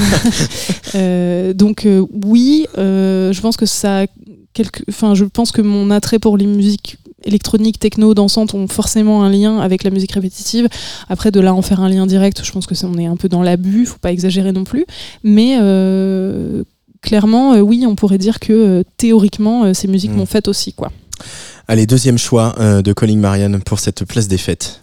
(laughs) (laughs) Donc oui, je pense que ça, quelque, enfin, je pense que mon attrait pour les musiques électroniques, techno, dansantes ont forcément un lien avec la musique répétitive. Après, de là en faire un lien direct, je pense que on est un peu dans l'abus, faut pas exagérer non plus. Mais euh, clairement, euh, oui, on pourrait dire que euh, théoriquement, ces musiques Mm. m'ont fait aussi, quoi. Allez, deuxième choix de Calling Marianne pour cette place des fêtes.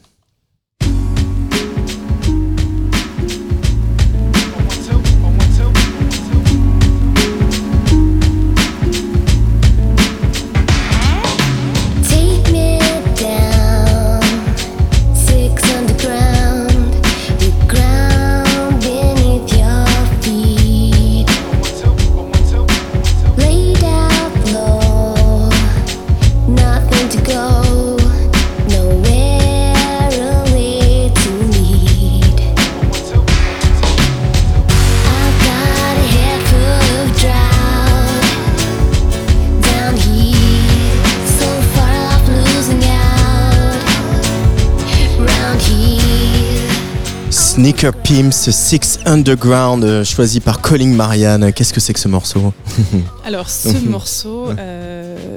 Sneaker Pimps Six Underground, euh, choisi par Calling Marianne. Qu'est-ce que c'est que ce morceau? Alors ce (laughs) morceau, euh,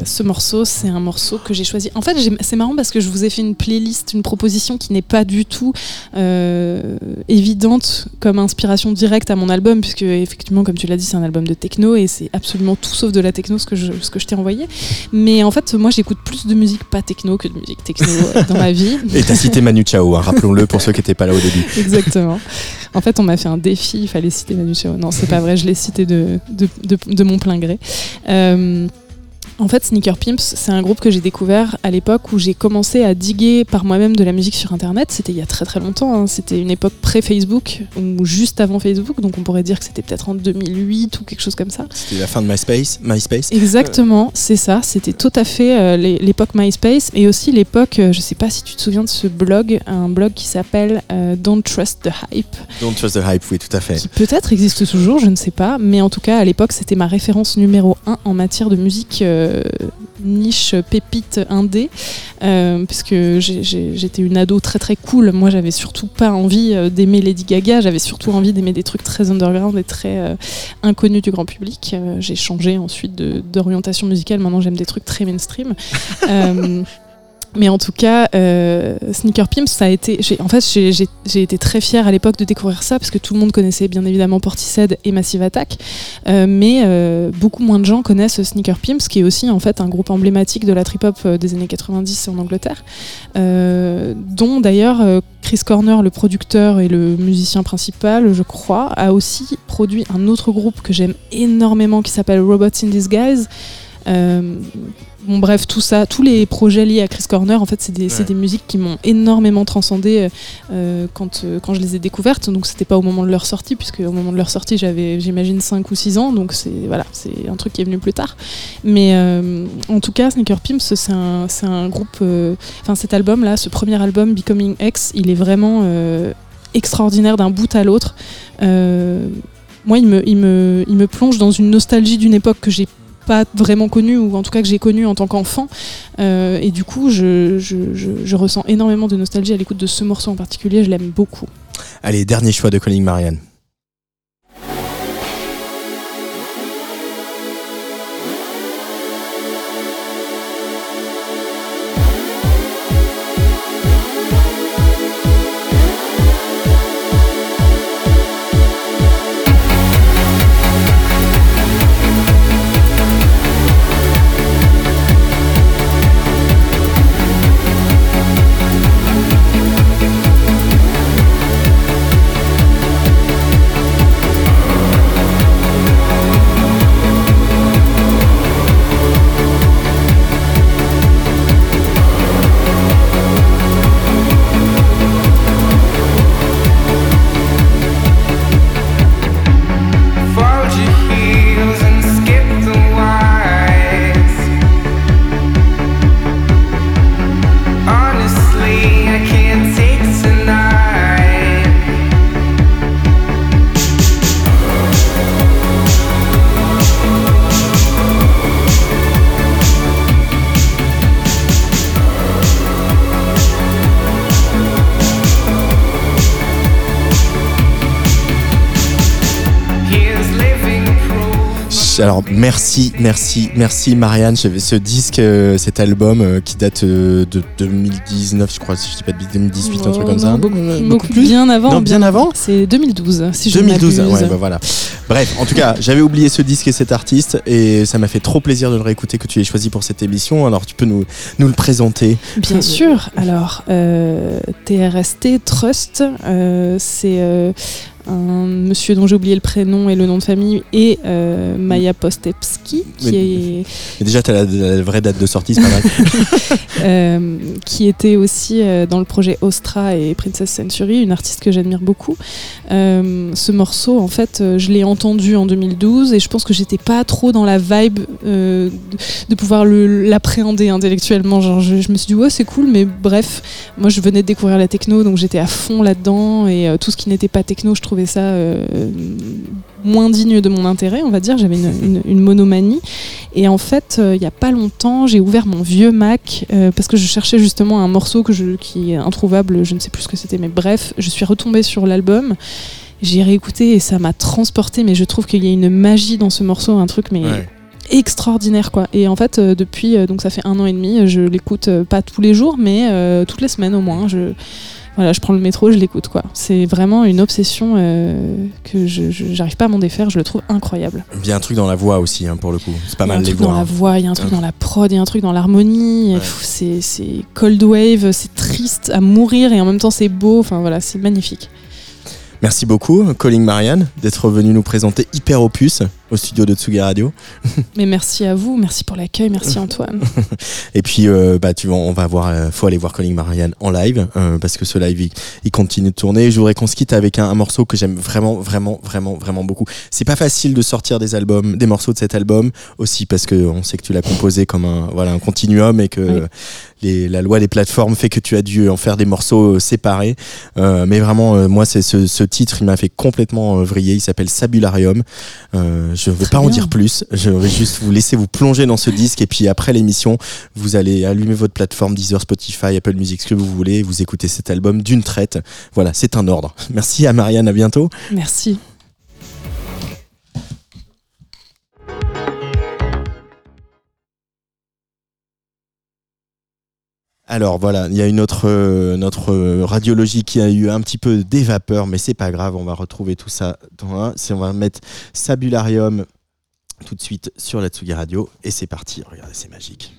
ce morceau, c'est un morceau que j'ai choisi. En fait, c'est marrant parce que je vous ai fait une playlist, une proposition qui n'est pas du tout euh, évidente comme inspiration directe à mon album, puisque effectivement, comme tu l'as dit, c'est un album de techno et c'est absolument tout sauf de la techno ce que je, ce que je t'ai envoyé. Mais en fait, moi, j'écoute plus de musique pas techno que de musique techno euh, dans ma vie. Et t'as cité Manu Chao, hein, rappelons-le pour ceux qui n'étaient pas là au début. Exactement. En fait, on m'a fait un défi, il fallait citer Manu Chao. Non, c'est pas vrai, je l'ai cité de, de, de- de mon plein gré. Euh, en fait, Sneaker Pimps, c'est un groupe que j'ai découvert à l'époque où j'ai commencé à diguer par moi-même de la musique sur Internet. C'était il y a très très longtemps. hein. C'était une époque pré-Facebook ou juste avant Facebook. Donc on pourrait dire que c'était peut-être en 2008 ou quelque chose comme ça. C'était la fin de MySpace. MySpace. Exactement, c'est ça. C'était tout à fait euh, l'é- l'époque MySpace et aussi l'époque, euh, je sais pas si tu te souviens de ce blog, un blog qui s'appelle euh, Don't Trust the Hype, Don't trust the hype, oui, tout à fait. qui peut-être existe toujours, je ne sais pas, mais en tout cas à l'époque c'était ma référence numéro un en matière de musique euh, niche pépite indé, euh, puisque j'étais une ado très très cool. Moi j'avais surtout pas envie euh, d'aimer Lady Gaga, j'avais surtout envie d'aimer des trucs très underground et très euh, inconnus du grand public. Euh, j'ai changé ensuite d'orientation musicale, maintenant j'aime des trucs très mainstream. (laughs) Mais en tout cas, euh, Sneaker Pimps, ça a été. En fait, j'ai- été très fière à l'époque de découvrir ça parce que tout le monde connaissait bien évidemment Portishead et Massive Attack, Euh, mais euh, beaucoup moins de gens connaissent Sneaker Pimps, qui est aussi en fait un groupe emblématique de la trip hop des années 90 en Angleterre, dont d'ailleurs Chris Corner, le producteur et le musicien principal, je crois, a aussi produit un autre groupe que j'aime énormément qui s'appelle Robots in Disguise. Euh, bon bref, tout ça, tous les projets liés à Chris Corner, en fait, c'est des, c'est Ouais. des musiques qui m'ont énormément transcendé euh, quand, euh, quand je les ai découvertes. Donc c'était pas au moment de leur sortie, puisque au moment de leur sortie, j'avais, j'imagine, 5 ou 6 ans. Donc c'est voilà, c'est un truc qui est venu plus tard. Mais euh, en tout cas, Sneaker Pimps, c'est un, un groupe. Enfin, cet album-là, ce premier album, Becoming X, il est vraiment extraordinaire d'un bout à l'autre. Moi, il me, il, me, il me plonge dans une nostalgie d'une époque que j'ai pas vraiment connue, ou en tout cas que j'ai connue en tant qu'enfant. Euh, et du coup, je, je, je, ressens énormément de nostalgie à l'écoute de ce morceau en particulier. Je l'aime beaucoup. Allez, dernier choix de Calling Marianne. Merci, merci, merci Marianne. J'avais ce disque, euh, cet album euh, qui date euh, de 2019, je crois, si je dis pas de bêtises, 2018, un truc comme ça. Beaucoup, beaucoup plus bien avant. Non, bien avant C'est 2012, si je ne 2012, m'abuse. ouais, bah voilà. Bref, en tout cas, j'avais oublié ce disque et cet artiste et ça m'a fait trop plaisir de le réécouter que tu aies choisi pour cette émission. Alors, tu peux nous, nous le présenter Bien (laughs) sûr. Alors, euh, TRST Trust, euh, c'est euh, un monsieur dont j'ai oublié le prénom et le nom de famille, et euh, Maya Postepski, qui, est, Mais déjà, tu as la, la vraie date de sortie, c'est pas mal. (laughs) euh, qui était aussi euh, dans le projet Ostra et Princess Century, une artiste que j'admire beaucoup. Ce morceau, en fait, je l'ai entendu en 2012 et je pense que j'étais pas trop dans la vibe de, pouvoir l'appréhender intellectuellement. Genre, je, je me suis dit, ouais, c'est cool, mais bref, moi je venais de découvrir la techno, donc j'étais à fond là-dedans et tout ce qui n'était pas techno, je trouvais ça euh, moins dignes de mon intérêt, on va dire. J'avais une, une- une monomanie. Et en fait, euh, il n'y a pas longtemps, j'ai ouvert mon vieux Mac euh, parce que je cherchais justement un morceau que je, qui est introuvable, je ne sais plus ce que c'était, mais bref, je suis retombée sur l'album. J'ai réécouté et ça m'a transporté, mais je trouve qu'il y a une magie dans ce morceau, un truc mais Ouais. extraordinaire quoi. Et en fait, euh, depuis euh, donc ça fait un an et demi, je l'écoute euh, pas tous les jours, mais toutes les semaines au moins. Je voilà, je prends le métro, je l'écoute quoi. C'est vraiment une obsession euh, que je j'arrive pas à m'en défaire. Je le trouve incroyable. Il y a un truc dans la voix aussi, hein, pour le coup. C'est pas Il y a mal un les truc dans la hein. voix, il y a un truc dans la prod, il y a un truc dans l'harmonie. Ouais. C'est cold wave, c'est triste à mourir et en même temps c'est beau. Enfin voilà, c'est magnifique. Merci beaucoup, Calling Marianne, d'être venu nous présenter Hyper Opus au studio de Tsugi Radio. (laughs) Mais merci à vous, merci pour l'accueil, merci Antoine. (laughs) Et puis, euh, bah, tu vois, on va voir, euh, faut aller voir Calling Marianne en live, euh, parce que ce live, il, il continue de tourner. Je voudrais qu'on se quitte avec un, un morceau que j'aime vraiment, vraiment, vraiment, vraiment beaucoup. C'est pas facile de sortir des albums, des morceaux de cet album, aussi parce que on sait que tu l'as composé comme un, voilà, un continuum et que Oui. les, la loi des plateformes fait que tu as dû en faire des morceaux euh, séparés. Mais vraiment, moi, c'est ce, ce titre, il m'a fait complètement vriller. Il s'appelle Sabularium. Euh, je ne vais Très pas en dire plus. Je vais juste vous laisser vous plonger dans ce disque et puis après l'émission, vous allez allumer votre plateforme Deezer, Spotify, Apple Music, ce que vous voulez. Vous écoutez cet album d'une traite. Voilà, c'est un ordre. Merci à Marianne. À bientôt. Merci. Alors voilà, il y a une autre euh, euh, radiologie qui a eu un petit peu des vapeurs, mais c'est pas grave, on va retrouver tout ça dans un. Si on va mettre Sabularium tout de suite sur la Tsugi Radio et c'est parti. Regardez, c'est magique.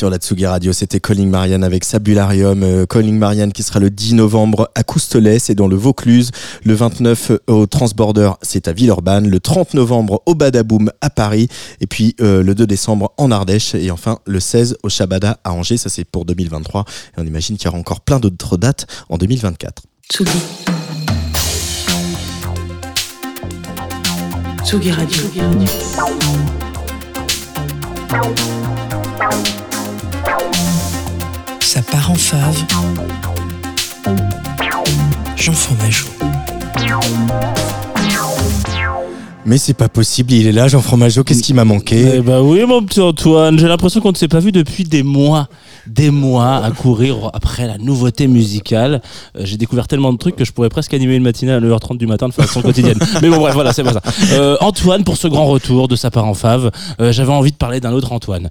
Sur la Tsugi Radio. C'était Calling Marianne avec Sabularium. Euh, Calling Marianne qui sera le 10 novembre à Coustelet, c'est dans le Vaucluse. Le 29 au Transborder, c'est à Villeurbanne. Le 30 novembre au Badaboom à Paris. Et puis euh, le 2 décembre en Ardèche. Et enfin le 16 au Shabada à Angers. Ça c'est pour 2023. Et on imagine qu'il y aura encore plein d'autres dates en 2024. Tsugi. Tsugi Radio. Ça part en fave. Jean Fromageau. Mais c'est pas possible, il est là, Jean Fromageau, qu'est-ce qui m'a manqué? Eh ben oui, mon petit Antoine, j'ai l'impression qu'on ne s'est pas vu depuis des mois. Des mois à courir après la nouveauté musicale. Euh, j'ai découvert tellement de trucs que je pourrais presque animer une matinée à 9h30 du matin de façon (laughs) quotidienne. Mais bon, bref, voilà, c'est pas ça. Euh, Antoine, pour ce grand retour de sa part en fave, euh, j'avais envie de parler d'un autre Antoine.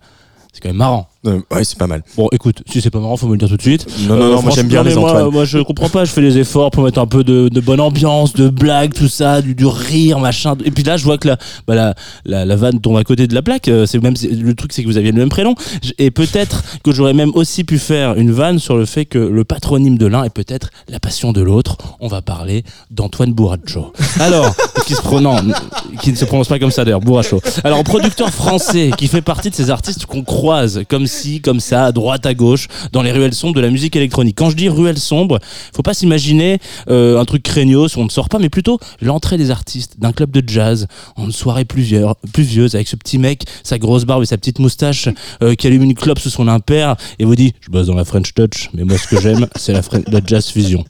C'est quand même marrant. Euh, Ouais, c'est pas mal. Bon, écoute, si c'est pas marrant, faut me le dire tout de suite. Non, non, non, moi franchement, j'aime bien les moi, Antoine. Moi, je comprends pas. Je fais les efforts pour mettre un peu de, de bonne ambiance, de blagues, tout ça, du, du rire, machin. Et puis là, je vois que la, bah, la, la, la vanne tombe à côté de la plaque. Euh, C'est même le truc, c'est que vous aviez le même prénom. Et peut-être que j'aurais même aussi pu faire une vanne sur le fait que le patronyme de l'un est peut-être la passion de l'autre. On va parler d'Antoine Bourracho. Alors, (laughs) qui se prononce, qui ne se prononce pas comme ça d'ailleurs, Bourracho. Alors, producteur français qui fait partie de ces artistes qu'on croise comme comme ça, à droite, à gauche, dans les ruelles sombres de la musique électronique. Quand je dis ruelles sombres, faut pas s'imaginer euh, un truc craignos où on ne sort pas, mais plutôt l'entrée des artistes d'un club de jazz en une soirée pluvieur- pluvieuse avec ce petit mec, sa grosse barbe et sa petite moustache euh, qui allume une clope sous son impair et vous dit je bosse dans la French Touch, mais moi ce que j'aime (laughs) c'est la, la jazz fusion.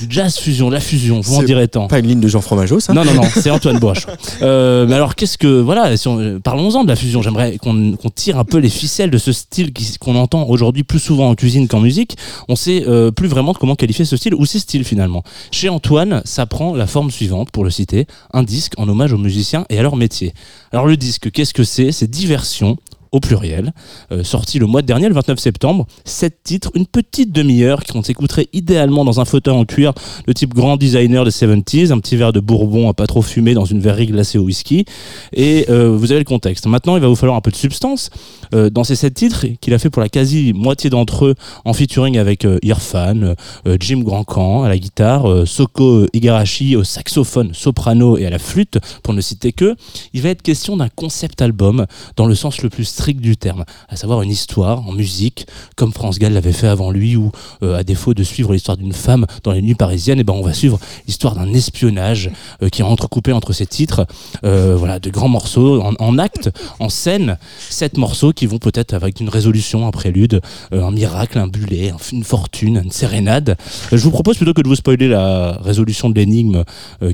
Du jazz fusion, la fusion, vous en direz tant. Pas une ligne de Jean Fromageau, ça? Non, non, non, c'est Antoine Bourracho. (laughs) Euh, mais alors, qu'est-ce que. Voilà, si euh, parlons-en de la fusion. J'aimerais qu'on qu'on tire un peu les ficelles de ce style qu'on entend aujourd'hui plus souvent en cuisine qu'en musique. On sait euh, plus vraiment comment qualifier ce style ou ces styles finalement. Chez Antoine, ça prend la forme suivante, pour le citer un disque en hommage aux musiciens et à leur métier. Alors, le disque, qu'est-ce que c'est? C'est diversion au pluriel, euh, sorti le mois dernier, le 29 septembre. Sept titres, une petite demi-heure qu'on s'écouterait idéalement dans un fauteuil en cuir de type grand designer des 70s, un petit verre de bourbon à pas trop fumé dans une verrerie glacée au whisky. Et euh, vous avez le contexte. Maintenant, il va vous falloir un peu de substance euh, dans ces sept titres qu'il a fait pour la quasi-moitié d'entre eux en featuring avec Irfan, Jim Grandcamp à la guitare, Soko Igarashi au saxophone, soprano et à la flûte, pour ne citer que. Il va être question d'un concept album dans le sens le plus du terme, à savoir une histoire en musique, comme France Gall l'avait fait avant lui, ou euh, à défaut de suivre l'histoire d'une femme dans les nuits parisiennes, et ben on va suivre l'histoire d'un espionnage euh, qui est entrecoupé entre ces titres, euh, voilà, de grands morceaux en, en acte, en scène, sept morceaux qui vont peut-être avec une résolution, un prélude, un miracle, un bullet, un- une fortune, une sérénade. Je vous propose plutôt que de vous spoiler la résolution de l'énigme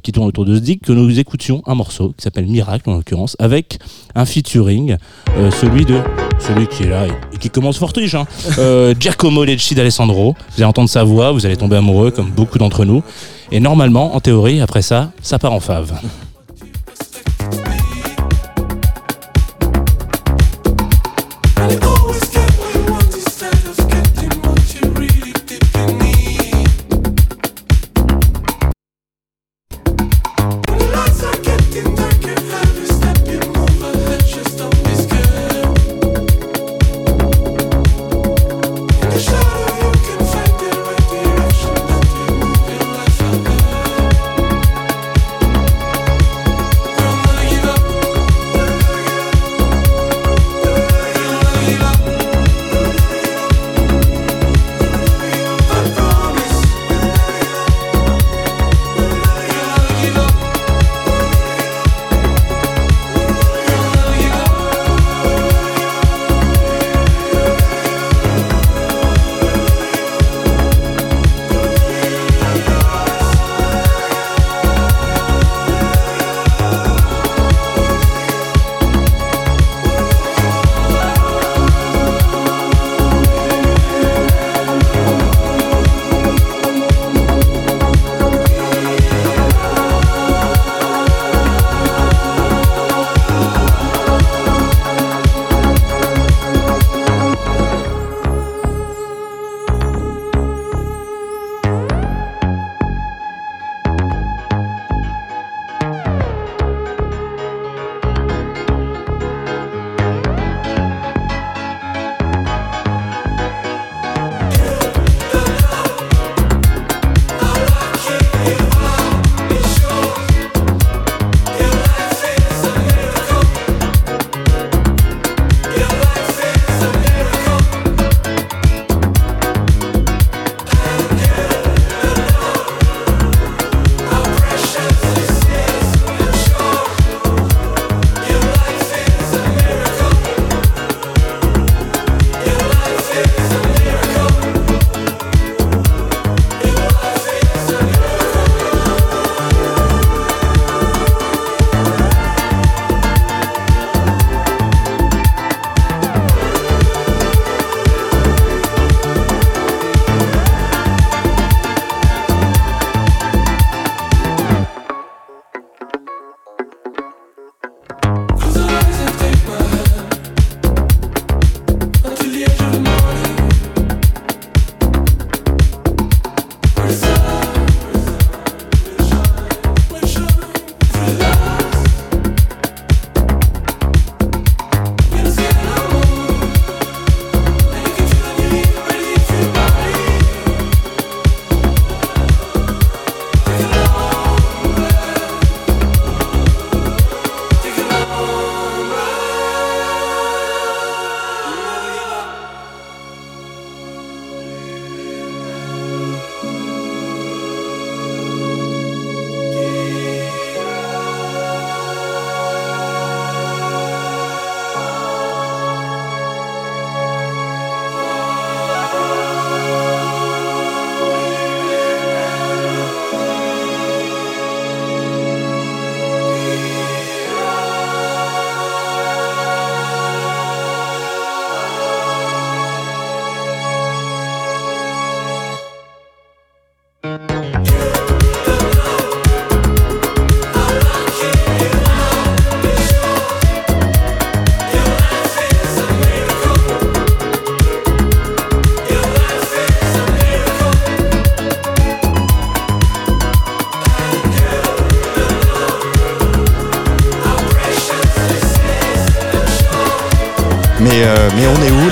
qui tourne autour de ce disque, que nous écoutions un morceau qui s'appelle Miracle en l'occurrence, avec un featuring, euh, celui de celui qui est là et qui commence fort riche, hein, euh, (laughs) Giacomo Lecci d'Alessandro. Vous allez entendre sa voix, vous allez tomber amoureux comme beaucoup d'entre nous. Et normalement, en théorie, après ça, ça part en fave. Up.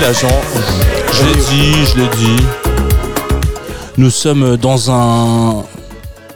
Je l'ai dit, je l'ai dit. Nous sommes dans un.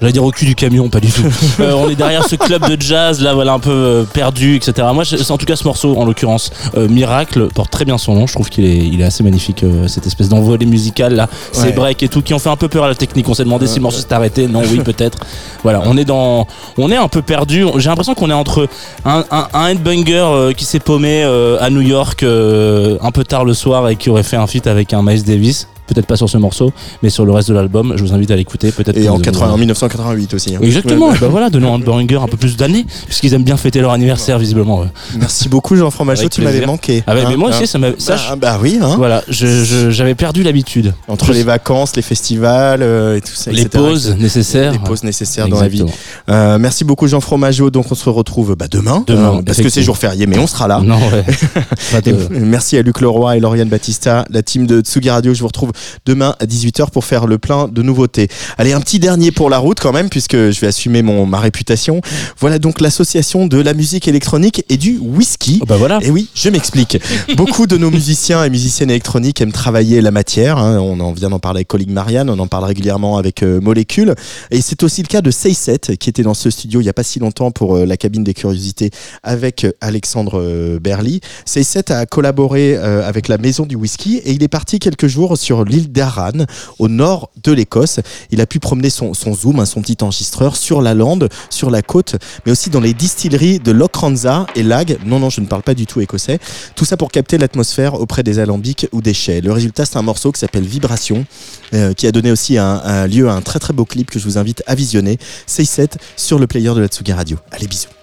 J'allais dire au cul du camion, pas du tout. (laughs) Euh, on est derrière ce club de jazz, là, voilà, un peu euh, perdu, etc. Moi, c'est en tout cas ce morceau, en l'occurrence, euh, Miracle, porte très bien son nom. Je trouve qu'il est, il est assez magnifique, euh, cette espèce d'envolée musicale, là, ces breaks et tout, qui ont fait un peu peur à la technique. On s'est demandé si le morceau s'est arrêté. Non, oui, (laughs) peut-être. Voilà, on est dans, on est un peu perdu. J'ai l'impression qu'on est entre un, un, un headbanger euh, qui s'est paumé euh, à New York euh, un peu tard le soir et qui aurait fait un feat avec un Miles Davis. Peut-être pas sur ce morceau, mais sur le reste de l'album. Je vous invite à l'écouter. Peut-être. Et en, vous- 80 en 1988 aussi. hein. Exactement. bah voilà, donnons un banger un peu plus d'années, puisqu'ils aiment bien fêter leur anniversaire visiblement. ouais. Merci beaucoup, Jean Fromageau, tu m'avais manqué. Ah ouais, mais Hein, moi hein. aussi, ça m'a. Bah, bah oui, hein. Voilà, j'avais perdu l'habitude. entre les vacances, les festivals euh, et tout ça. Les etc., pauses etc. nécessaires. Les pauses nécessaires dans la vie. Euh, merci beaucoup, Jean Fromageau. Donc, on se retrouve bah, demain. Demain, euh, parce que c'est jour férié, mais on sera là. Non, ouais. (laughs) Et merci à Luc Leroy et Lauriane Battista, la team de Tsugi Radio. Je vous retrouve demain à 18h pour faire le plein de nouveautés. Allez, un petit dernier pour la route quand même, puisque je vais assumer mon, ma réputation. Voilà donc l'association de la musique électronique et du whisky. Oh, bah voilà. Et oui, je m'explique. Beaucoup de nos musiciens et musiciennes électroniques aiment travailler la matière. hein. On en vient d'en parler avec Colin Marianne, on en parle régulièrement avec euh, Molécule. Et c'est aussi le cas de Seyset, qui était dans ce studio il n'y a pas si longtemps pour euh, la cabine des curiosités avec euh, Alexandre euh, Berly. Seyset a collaboré avec la Maison du Whisky et il est parti quelques jours sur l'île d'Arran, au nord de l'Écosse. Il a pu promener son, zoom, hein, son petit enregistreur, sur la lande, sur la côte, mais aussi dans les distilleries de Lochranza et Lag. Non, non, je ne parle pas du tout écossais. Tout ça pour capter l'atmosphère auprès des alambics ou des chais. Le résultat, c'est un morceau qui s'appelle Vibration, euh, qui a donné aussi un, un lieu à un très très beau clip que je vous invite à visionner. C'est 7 sur le player de la Tsugi Radio. Allez, bisous.